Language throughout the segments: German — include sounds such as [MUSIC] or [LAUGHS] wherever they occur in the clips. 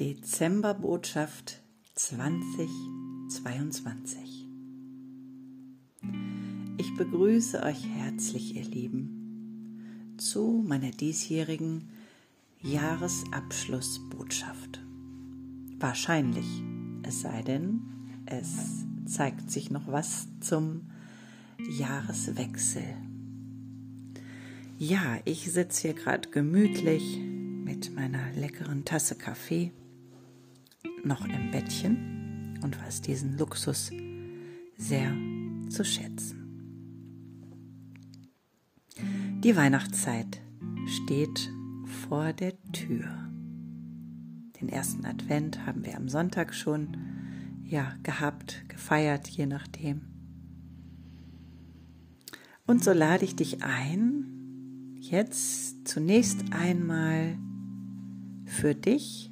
Dezemberbotschaft 2022. Ich begrüße euch herzlich, ihr Lieben, zu meiner diesjährigen Jahresabschlussbotschaft. Wahrscheinlich, es sei denn, es zeigt sich noch was zum Jahreswechsel. Ja, ich sitze hier gerade gemütlich mit meiner leckeren Tasse Kaffee noch im Bettchen und weiß diesen Luxus sehr zu schätzen. Die Weihnachtszeit steht vor der Tür. Den ersten Advent haben wir am Sonntag schon ja gehabt, gefeiert, je nachdem. Und so lade ich dich ein, jetzt zunächst einmal für dich,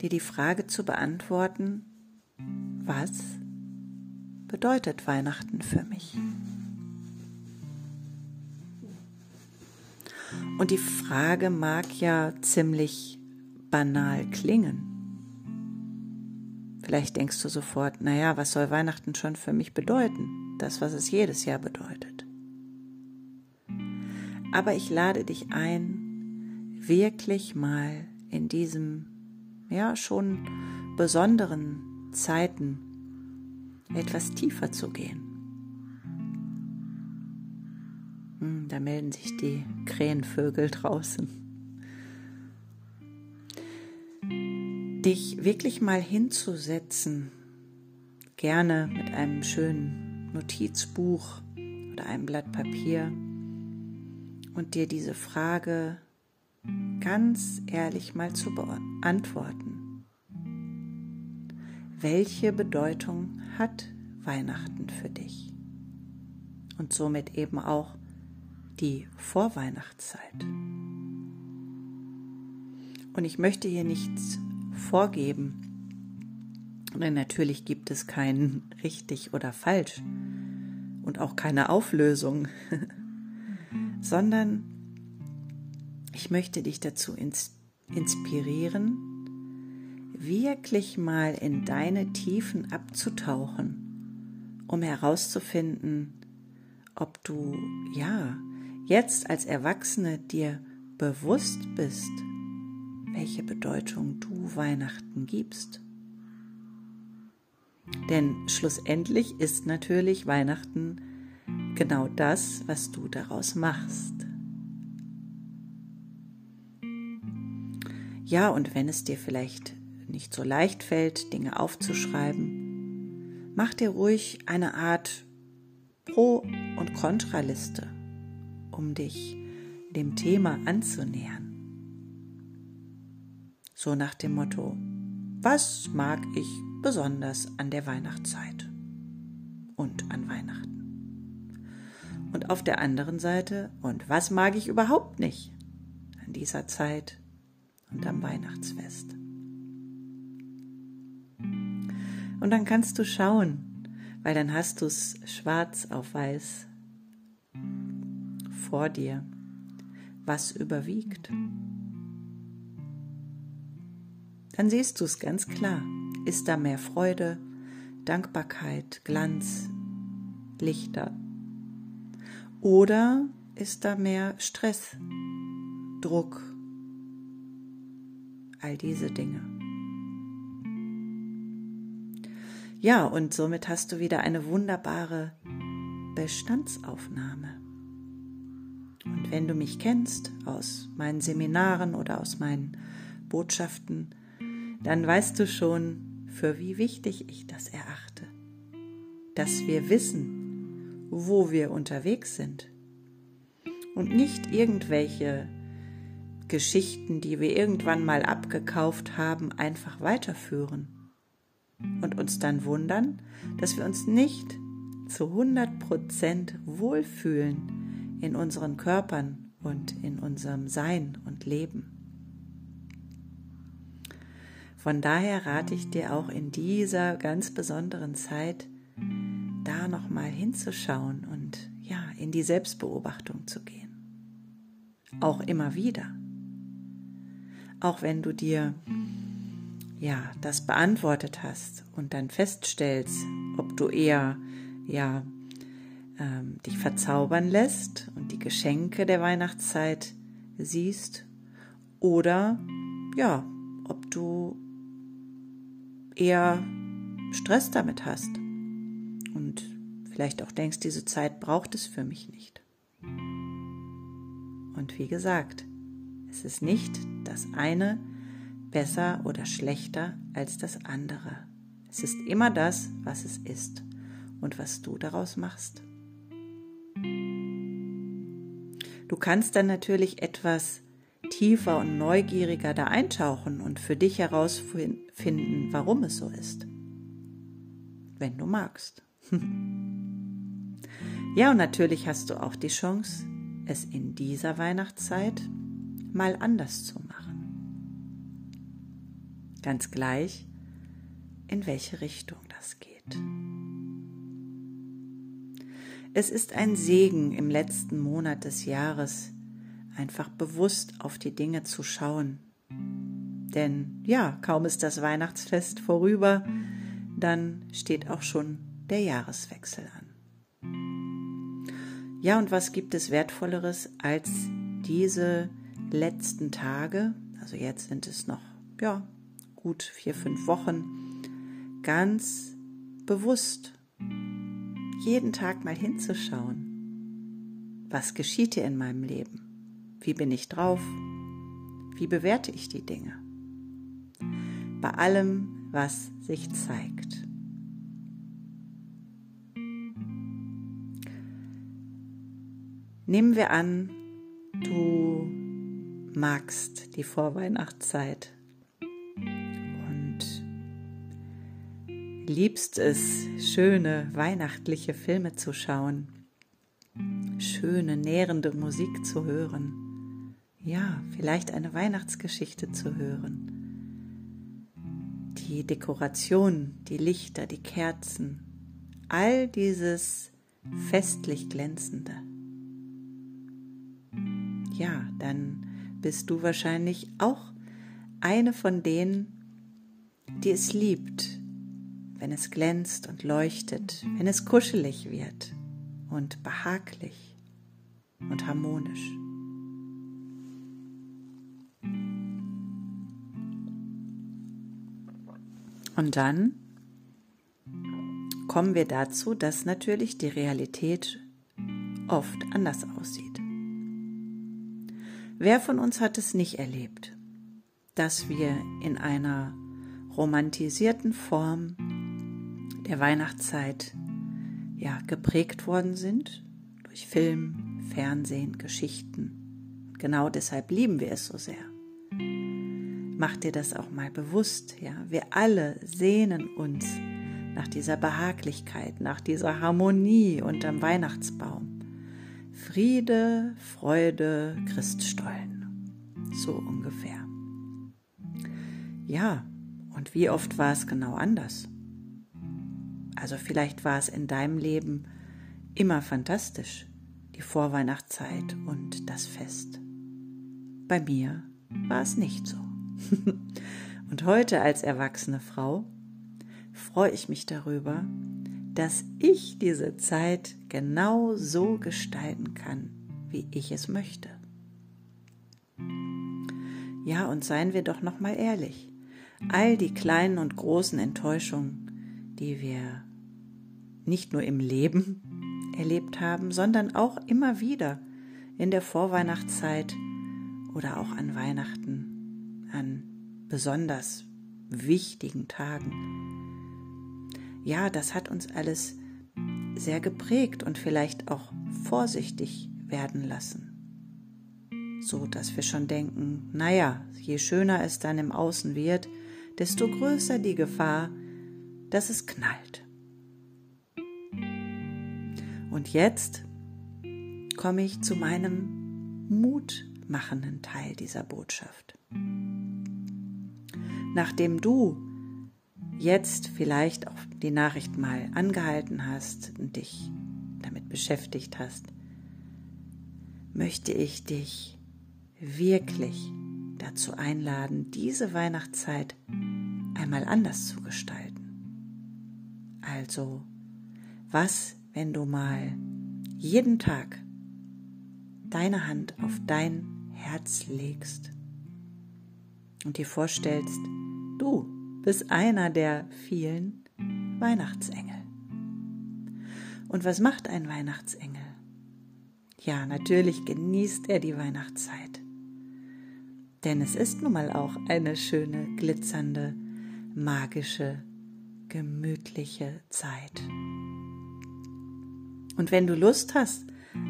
dir die Frage zu beantworten, was bedeutet Weihnachten für mich? Und die Frage mag ja ziemlich banal klingen. Vielleicht denkst du sofort, naja, was soll Weihnachten schon für mich bedeuten? Das, was es jedes Jahr bedeutet. Aber ich lade dich ein, wirklich mal in diesem, ja, schon besonderen Zeiten etwas tiefer zu gehen. Hm, da melden sich die Krähenvögel draußen. Dich wirklich mal hinzusetzen, gerne mit einem schönen Notizbuch oder einem Blatt Papier und dir diese Frage ganz ehrlich mal zu beantworten. Welche Bedeutung hat Weihnachten für dich? Und somit eben auch die Vorweihnachtszeit. Und ich möchte hier nichts vorgeben, denn natürlich gibt es kein richtig oder falsch und auch keine Auflösung, [LAUGHS] sondern ich möchte dich dazu inspirieren, wirklich mal in deine Tiefen abzutauchen, um herauszufinden, ob du, ja, jetzt als Erwachsene dir bewusst bist, welche Bedeutung du Weihnachten gibst. Denn schlussendlich ist natürlich Weihnachten genau das, was du daraus machst. Ja, und wenn es dir vielleicht nicht so leicht fällt, Dinge aufzuschreiben, mach dir ruhig eine Art Pro- und Kontraliste, um dich dem Thema anzunähern. So nach dem Motto, was mag ich besonders an der Weihnachtszeit und an Weihnachten? Und auf der anderen Seite, und was mag ich überhaupt nicht an dieser Zeit und am Weihnachtsfest. Und dann kannst du schauen, weil dann hast du es schwarz auf weiß vor dir, was überwiegt. Dann siehst du es ganz klar. Ist da mehr Freude, Dankbarkeit, Glanz, Lichter? Oder ist da mehr Stress, Druck, all diese Dinge. Ja, und somit hast du wieder eine wunderbare Bestandsaufnahme. Und wenn du mich kennst aus meinen Seminaren oder aus meinen Botschaften, dann weißt du schon, für wie wichtig ich das erachte. Dass wir wissen, wo wir unterwegs sind und nicht irgendwelche Geschichten, die wir irgendwann mal abgekauft haben, einfach weiterführen und uns dann wundern, dass wir uns nicht zu 100 Prozent wohlfühlen in unseren Körpern und in unserem Sein und Leben. Von daher rate ich dir auch in dieser ganz besonderen Zeit, da nochmal hinzuschauen und ja, in die Selbstbeobachtung zu gehen. Auch immer wieder auch wenn du dir ja, das beantwortet hast und dann feststellst, ob du eher, ja, ähm, dich verzaubern lässt und die Geschenke der Weihnachtszeit siehst oder, ja, ob du eher Stress damit hast und vielleicht auch denkst, diese Zeit braucht es für mich nicht. Und wie gesagt, es ist nicht das eine besser oder schlechter als das andere. Es ist immer das, was es ist und was du daraus machst. Du kannst dann natürlich etwas tiefer und neugieriger da eintauchen und für dich herausfinden, warum es so ist. Wenn du magst. [LAUGHS] ja, und natürlich hast du auch die Chance, es in dieser Weihnachtszeit mal anders zu machen. Ganz gleich, in welche Richtung das geht. Es ist ein Segen im letzten Monat des Jahres, einfach bewusst auf die Dinge zu schauen. Denn ja, kaum ist das Weihnachtsfest vorüber, dann steht auch schon der Jahreswechsel an. Ja, und was gibt es Wertvolleres als diese letzten Tage? Also jetzt sind es noch, ja, gut vier, fünf Wochen, ganz bewusst jeden Tag mal hinzuschauen. Was geschieht hier in meinem Leben? Wie bin ich drauf? Wie bewerte ich die Dinge? Bei allem, was sich zeigt. Nehmen wir an, magst die Vorweihnachtszeit und liebst es, schöne weihnachtliche Filme zu schauen, schöne, nährende Musik zu hören ja, vielleicht eine Weihnachtsgeschichte zu hören. Die Dekoration, die Lichter, die Kerzen, all dieses festlich glänzende. Ja, dann bist du wahrscheinlich auch eine von denen, die es liebt, wenn es glänzt und leuchtet, wenn es kuschelig wird und behaglich und harmonisch. Und dann kommen wir dazu, dass natürlich die Realität oft anders aussieht. Wer von uns hat es nicht erlebt, dass wir in einer romantisierten Form der Weihnachtszeit ja geprägt worden sind durch Film, Fernsehen, Geschichten. Genau deshalb lieben wir es so sehr. Mach dir das auch mal bewusst, ja. Wir alle sehnen uns nach dieser Behaglichkeit, nach dieser Harmonie unterm Weihnachtsbaum. Friede, Freude, Christstollen. So ungefähr. Ja, und wie oft war es genau anders? Also vielleicht war es in deinem Leben immer fantastisch, die Vorweihnachtszeit und das Fest. Bei mir war es nicht so. [LAUGHS] Und heute als erwachsene Frau freue ich mich darüber, dass ich diese Zeit genau so gestalten kann, wie ich es möchte. Ja, und seien wir doch noch mal ehrlich. All die kleinen und großen Enttäuschungen, die wir nicht nur im Leben [LAUGHS] erlebt haben, sondern auch immer wieder in der Vorweihnachtszeit oder auch an Weihnachten an besonders wichtigen Tagen. Ja, das hat uns alles sehr geprägt und vielleicht auch vorsichtig werden lassen. So dass wir schon denken, naja, je schöner es dann im Außen wird, desto größer die Gefahr, dass es knallt. Und jetzt komme ich zu meinem mutmachenden Teil dieser Botschaft nachdem du jetzt vielleicht auch die Nachricht mal angehalten hast und dich damit beschäftigt hast, möchte ich dich wirklich dazu einladen, diese Weihnachtszeit einmal anders zu gestalten. Also, was, wenn du mal jeden Tag deine Hand auf dein Herz legst und dir vorstellst, du bist einer der vielen Weihnachtsengel. Und was macht ein Weihnachtsengel? Ja, natürlich genießt er die Weihnachtszeit. Denn es ist nun mal auch eine schöne, glitzernde, magische, gemütliche Zeit. Und wenn du Lust hast,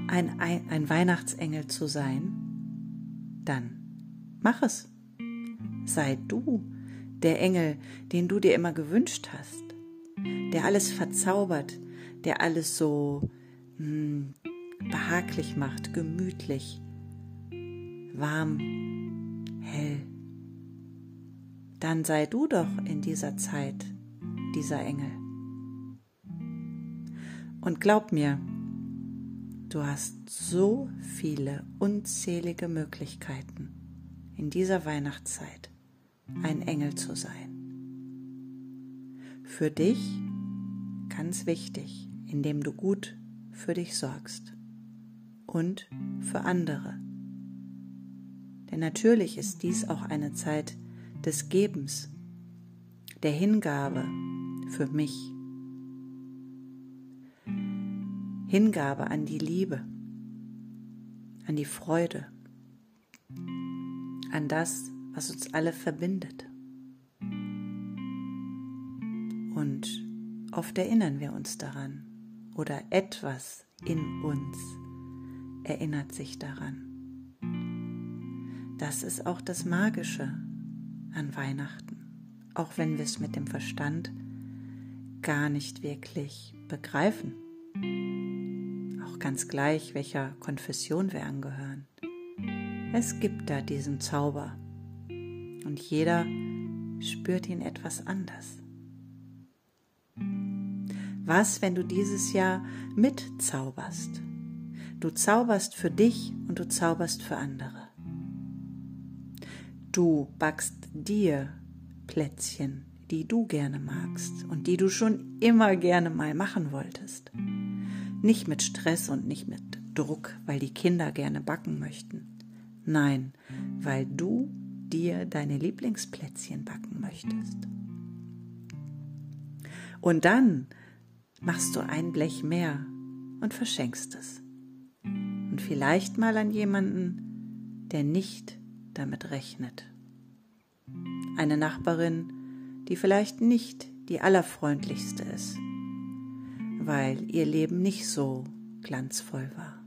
ein, ein, ein Weihnachtsengel zu sein, dann mach es. Sei du der Engel, den du dir immer gewünscht hast, der alles verzaubert, der alles so mh, hm, behaglich macht, gemütlich, warm, hell. Dann sei du doch in dieser Zeit dieser Engel. Und glaub mir, du hast so viele unzählige Möglichkeiten in dieser Weihnachtszeit ein Engel zu sein. Für dich ganz wichtig, indem du gut für dich sorgst und für andere. Denn natürlich ist dies auch eine Zeit des Gebens, der Hingabe für mich. Hingabe an die Liebe, an die Freude, an das, was uns alle verbindet. Und oft erinnern wir uns daran oder etwas in uns erinnert sich daran. Das ist auch das Magische an Weihnachten, auch wenn wir es mit dem Verstand gar nicht wirklich begreifen. Auch ganz gleich, welcher Konfession wir angehören. Es gibt da diesen Zauber und jeder spürt ihn etwas anders. Was, wenn du dieses Jahr mitzauberst? Du zauberst für dich und du zauberst für andere. Du backst dir Plätzchen, die du gerne magst und die du schon immer gerne mal machen wolltest. Nicht mit Stress und nicht mit Druck, weil die Kinder gerne backen möchten. Nein, weil du dir deine Lieblingsplätzchen backen möchtest. Und dann machst du ein Blech mehr und verschenkst es. Und vielleicht mal an jemanden, der nicht damit rechnet. Eine Nachbarin, die vielleicht nicht die allerfreundlichste ist, weil ihr Leben nicht so glanzvoll war.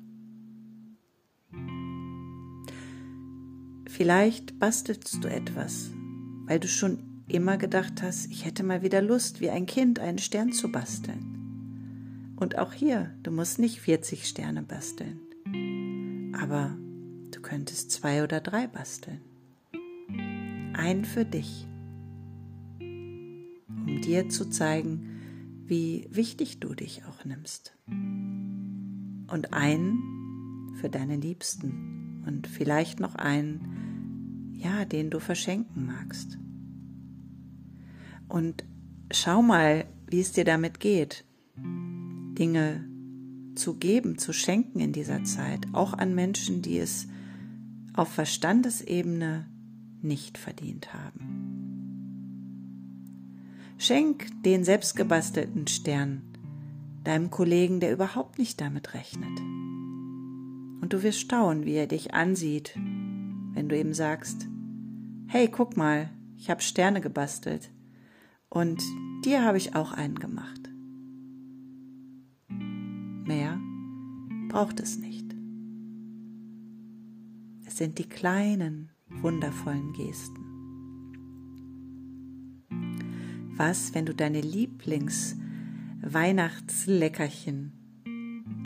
Vielleicht bastelst du etwas, weil du schon immer gedacht hast, ich hätte mal wieder Lust, wie ein Kind einen Stern zu basteln. Und auch hier, du musst nicht 40 Sterne basteln, aber du könntest zwei oder drei basteln. Ein für dich, um dir zu zeigen, wie wichtig du dich auch nimmst. Und einen für deine Liebsten und vielleicht noch einen ja, den du verschenken magst. Und schau mal, wie es dir damit geht, Dinge zu geben, zu schenken in dieser Zeit, auch an Menschen, die es auf Verstandesebene nicht verdient haben. Schenk den selbstgebastelten Stern deinem Kollegen, der überhaupt nicht damit rechnet. Und du wirst staunen, wie er dich ansieht, wenn du ihm sagst, hey, guck mal, ich habe Sterne gebastelt und dir habe ich auch einen gemacht. Mehr braucht es nicht. Es sind die kleinen, wundervollen Gesten. Was, wenn du deine Lieblings-Weihnachtsleckerchen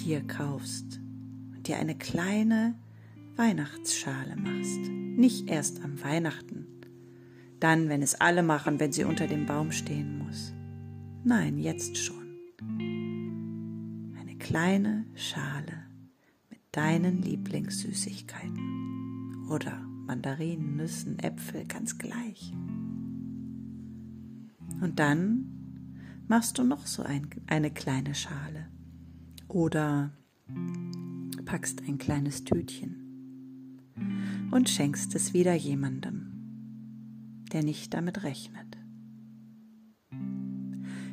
dir kaufst und dir eine kleine Weihnachtsschale machst? Nicht erst am Weihnachten. Dann, wenn es alle machen, wenn sie unter dem Baum stehen muss. Nein, jetzt schon. Eine kleine Schale mit deinen Lieblingssüßigkeiten. Oder Mandarinen, Nüssen, Äpfel, ganz gleich. Und dann machst du noch so ein, eine kleine Schale oder packst ein kleines Tütchen und schenkst es wieder jemandem, der nicht damit rechnet.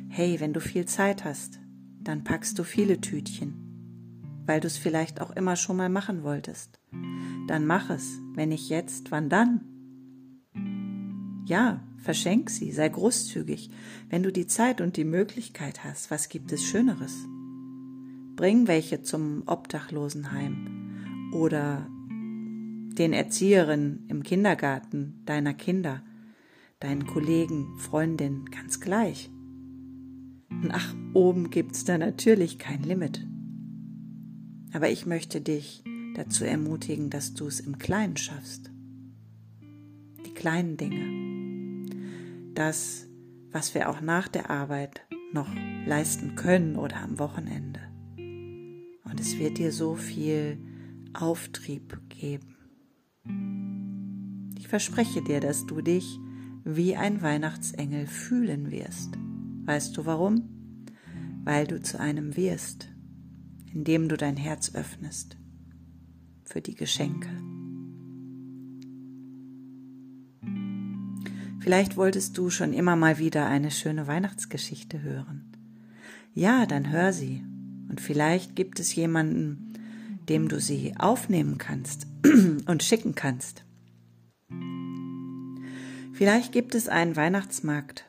Hey, wenn du viel Zeit hast, dann packst du viele Tütchen, weil du es vielleicht auch immer schon mal machen wolltest. Dann mach es, wenn nicht jetzt, wann dann? Ja, verschenk sie, sei großzügig, wenn du die Zeit und die Möglichkeit hast. Was gibt es Schöneres? Bring welche zum Obdachlosenheim oder den Erzieherinnen im Kindergarten deiner Kinder, deinen Kollegen, Freundin, ganz gleich. Und ach, oben gibt's da natürlich kein Limit. Aber ich möchte dich dazu ermutigen, dass du es im Kleinen schaffst. Die kleinen Dinge. Das, was wir auch nach der Arbeit noch leisten können oder am Wochenende. Und es wird dir so viel Auftrieb geben. Ich verspreche dir, dass du dich wie ein Weihnachtsengel fühlen wirst. Weißt du warum? Weil du zu einem wirst, indem du dein Herz öffnest für die Geschenke. Vielleicht wolltest du schon immer mal wieder eine schöne Weihnachtsgeschichte hören. Ja, dann hör sie. Und vielleicht gibt es jemanden, dem du sie aufnehmen kannst [CLEARS THROAT] und schicken kannst. Vielleicht gibt es einen Weihnachtsmarkt,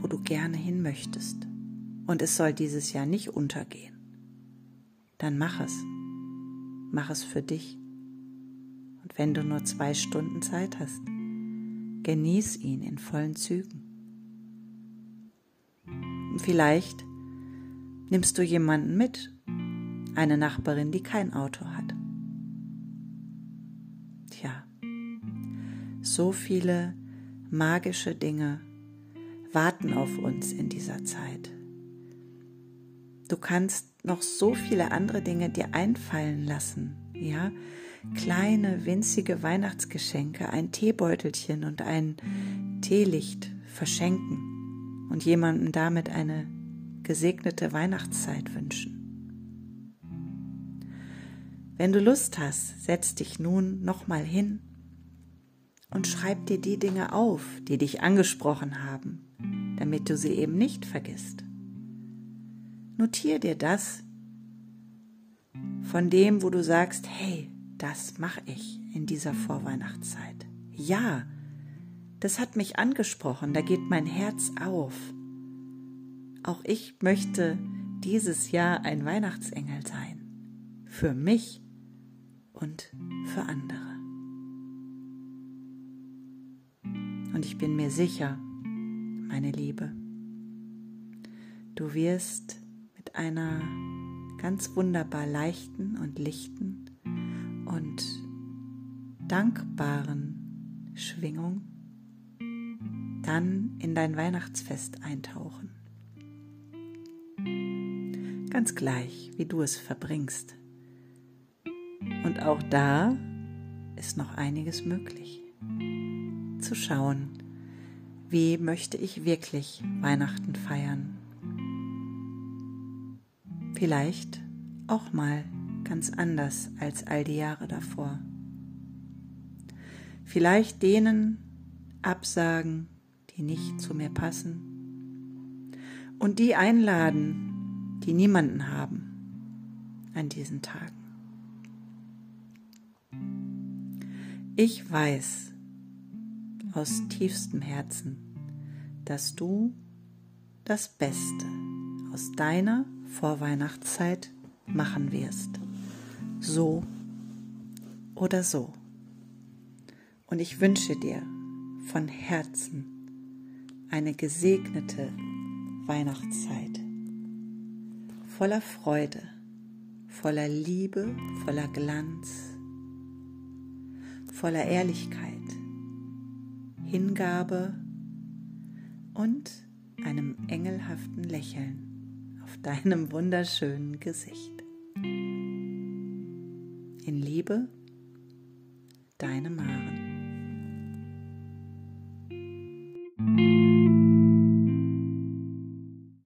wo du gerne hin möchtest und es soll dieses Jahr nicht untergehen. Dann mach es. Mach es für dich. Und wenn du nur zwei Stunden Zeit hast, genieß ihn in vollen Zügen. Vielleicht nimmst du jemanden mit, eine Nachbarin, die kein Auto hat. So viele magische Dinge warten auf uns in dieser Zeit. Du kannst noch so viele andere Dinge dir einfallen lassen, ja? Kleine, winzige Weihnachtsgeschenke, ein Teebeutelchen und ein Teelicht verschenken und jemandem damit eine gesegnete Weihnachtszeit wünschen. Wenn du Lust hast, setz dich nun nochmal hin und schreib dir die Dinge auf, die dich angesprochen haben, damit du sie eben nicht vergisst. Notier dir das von dem, wo du sagst, hey, das mache ich in dieser Vorweihnachtszeit. Ja, das hat mich angesprochen, da geht mein Herz auf. Auch ich möchte dieses Jahr ein Weihnachtsengel sein. Für mich und für andere. Und ich bin mir sicher, meine Liebe, du wirst mit einer ganz wunderbar leichten und lichten und dankbaren Schwingung dann in dein Weihnachtsfest eintauchen. Ganz gleich, wie du es verbringst. Und auch da ist noch einiges möglich zu schauen, wie möchte ich wirklich Weihnachten feiern. Vielleicht auch mal ganz anders als all die Jahre davor. Vielleicht denen absagen, die nicht zu mir passen und die einladen, die niemanden haben an diesen Tagen. Ich weiß, aus tiefstem Herzen, dass du das Beste aus deiner Vorweihnachtszeit machen wirst. So oder so. Und ich wünsche dir von Herzen eine gesegnete Weihnachtszeit voller Freude, voller Liebe, voller Glanz, voller Ehrlichkeit Hingabe und einem engelhaften Lächeln auf deinem wunderschönen Gesicht. In Liebe, deine Mare.